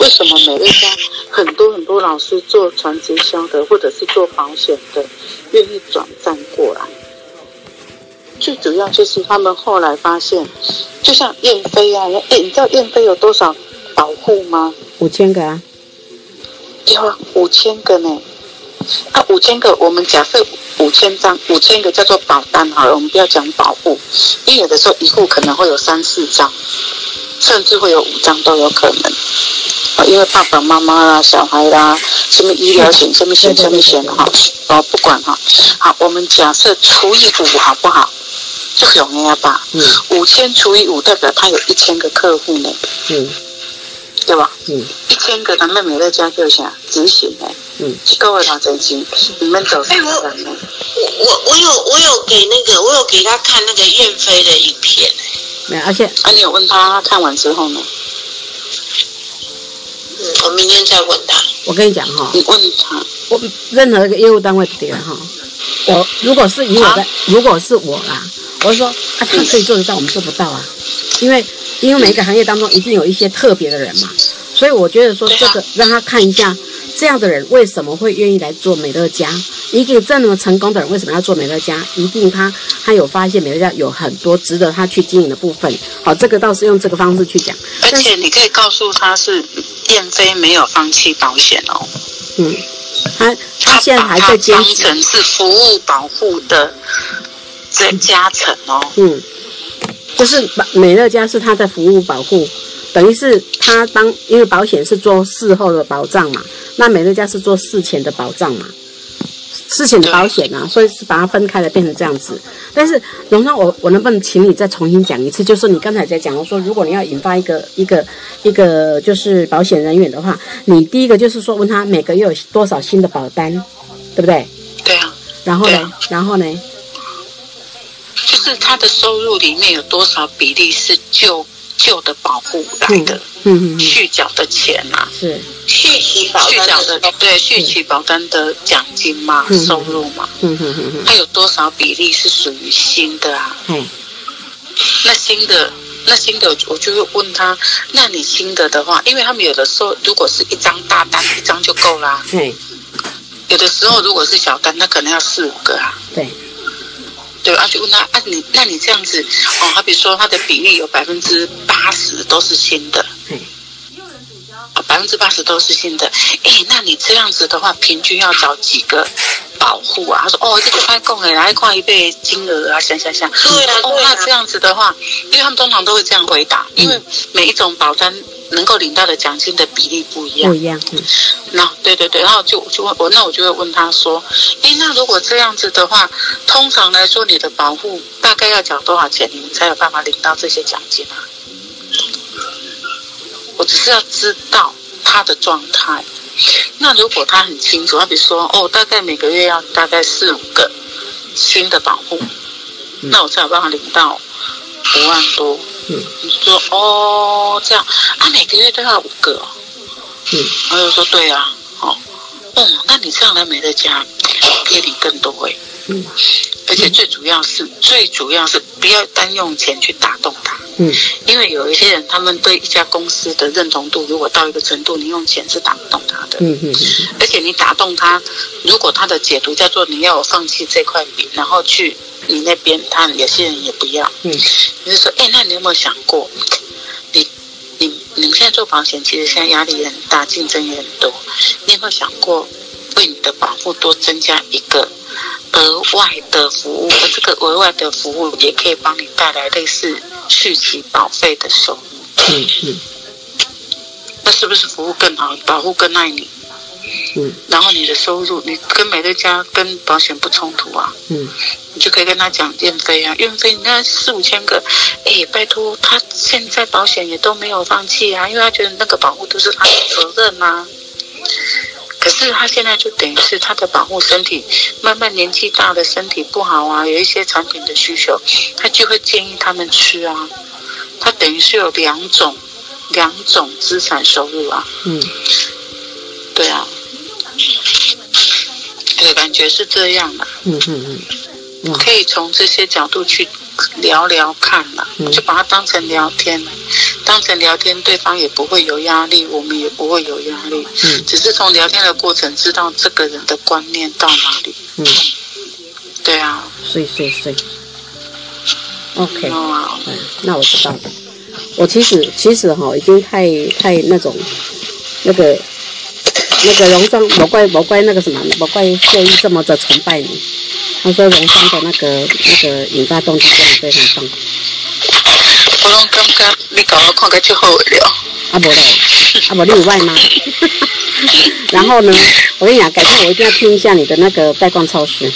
为什么每一家很多很多老师做传直销的，或者是做保险的，愿意转战过来？最主要就是他们后来发现，就像燕飞啊，哎，你知道燕飞有多少保护吗？五千个啊，有啊，五千个呢。啊，五千个，我们假设五千张，五千个叫做保单好了，我们不要讲保护，因为有的时候一户可能会有三四张，甚至会有五张都有可能。啊，因为爸爸妈妈啦、小孩啦，什么医疗险、什么险、什么险哈，哦，不管哈。好，我们假设除以五好不好？就容易了吧。嗯。五千除以五，代表他有一千个客户呢。嗯。对吧？嗯。一千个，咱们美乐家就想执行的。嗯。各位老真心，你们走什么？我我我有我有给那个我有给他看那个燕飞的影片。没有，而且啊，你有问他看完之后呢？嗯，我明天再问他。我跟你讲哈，你问他，我任何一个业务单位不点哈，我如果是以我的，如果是我啦。我说啊，他可以做得到，我们做不到啊，因为因为每一个行业当中一定有一些特别的人嘛，所以我觉得说这个让他看一下，这样的人为什么会愿意来做美乐家？一定这么成功的人为什么要做美乐家？一定他他有发现美乐家有很多值得他去经营的部分。好，这个倒是用这个方式去讲。而且你可以告诉他是燕飞没有放弃保险哦。嗯，他他现在还在坚持。当成是服务保护的。增加成哦，嗯，就是美乐家是他在服务保护，等于是他当因为保险是做事后的保障嘛，那美乐家是做事前的保障嘛，事前的保险啊，所以是把它分开了变成这样子。但是荣昌，我我能不能请你再重新讲一次？就是你刚才在讲，我说如果你要引发一个一个一个就是保险人员的话，你第一个就是说问他每个月有多少新的保单，对不对？对啊。然后呢？然后呢？就是他的收入里面有多少比例是旧旧的保护来的，嗯嗯，续缴的钱啊，是。续期保续缴的对续期保单的奖金嘛，收入嘛，嗯嗯嗯嗯，他有多少比例是属于新的啊？嗯，那新的那新的我就会问他，那你新的的话，因为他们有的时候如果是一张大单一张就够啦，对，有的时候如果是小单，那可能要四五个啊，对。对啊，就问他啊，你那你这样子哦，好比说他的比例有百分之八十都是新的，嗯，百分之八十都是新的，哎，那你这样子的话，平均要找几个保护啊？他说哦，这个太贵了，来看一倍金额啊，想想想，对啊，哦，那这样子的话，因为他们通常都会这样回答，因为每一种保单。能够领到的奖金的比例不一样，不一样。嗯，那对对对，然后就就问我，那我就会问他说，哎，那如果这样子的话，通常来说，你的保护大概要缴多少钱，你们才有办法领到这些奖金啊？我只是要知道他的状态。那如果他很清楚，他比如说，哦，大概每个月要大概四五个新的保护，嗯，那我才有办法领到五万多。嗯，你说哦，这样。啊，每个月都要五个，哦，嗯，我就说对啊，哦，哦，那你这样来美乐家可以领更多诶，嗯，而且最主要是，最主要是不要单用钱去打动他，嗯，因为有一些人他们对一家公司的认同度如果到一个程度，你用钱是打不动他的，嗯嗯嗯，而且你打动他，如果他的解读叫做你要我放弃这块饼，然后去。你那边，他有些人也不要。嗯，你就说，哎，那你有没有想过，你、你、你们现在做保险，其实现在压力也很大，竞争也很多。你有没有想过，为你的保护多增加一个额外的服务？而这个额外的服务也可以帮你带来类似续期保费的收入。嗯嗯，那是不是服务更好，保护更爱你？嗯，然后你的收入，你跟美乐家跟保险不冲突啊？嗯，你就可以跟他讲运费啊，运费，你看四五千个，哎，拜托他现在保险也都没有放弃啊，因为他觉得那个保护都是他的责任呐、啊。可是他现在就等于是他的保护身体慢慢年纪大的身体不好啊，有一些产品的需求，他就会建议他们吃啊。他等于是有两种两种资产收入啊。嗯，对啊。对，感觉是这样的。嗯嗯嗯，可以从这些角度去聊聊看嘛，嗯就把它当成聊天，当成聊天，对方也不会有压力，我们也不会有压力，嗯只是从聊天的过程知道这个人的观念到哪里。嗯，对啊，睡睡睡。OK，哇，嗯，那我知道了。我其实其实哈、已经太太那种那个那个荣双，莫怪莫怪那个什么，莫怪谢一这么的崇拜你。他说荣双的那个那个引发动机真的非常棒。我拢感觉你甲我看个就好了。啊无嘞，啊无你有外吗？然后呢，我跟你讲，改天我一定要听一下你的那个带逛超市。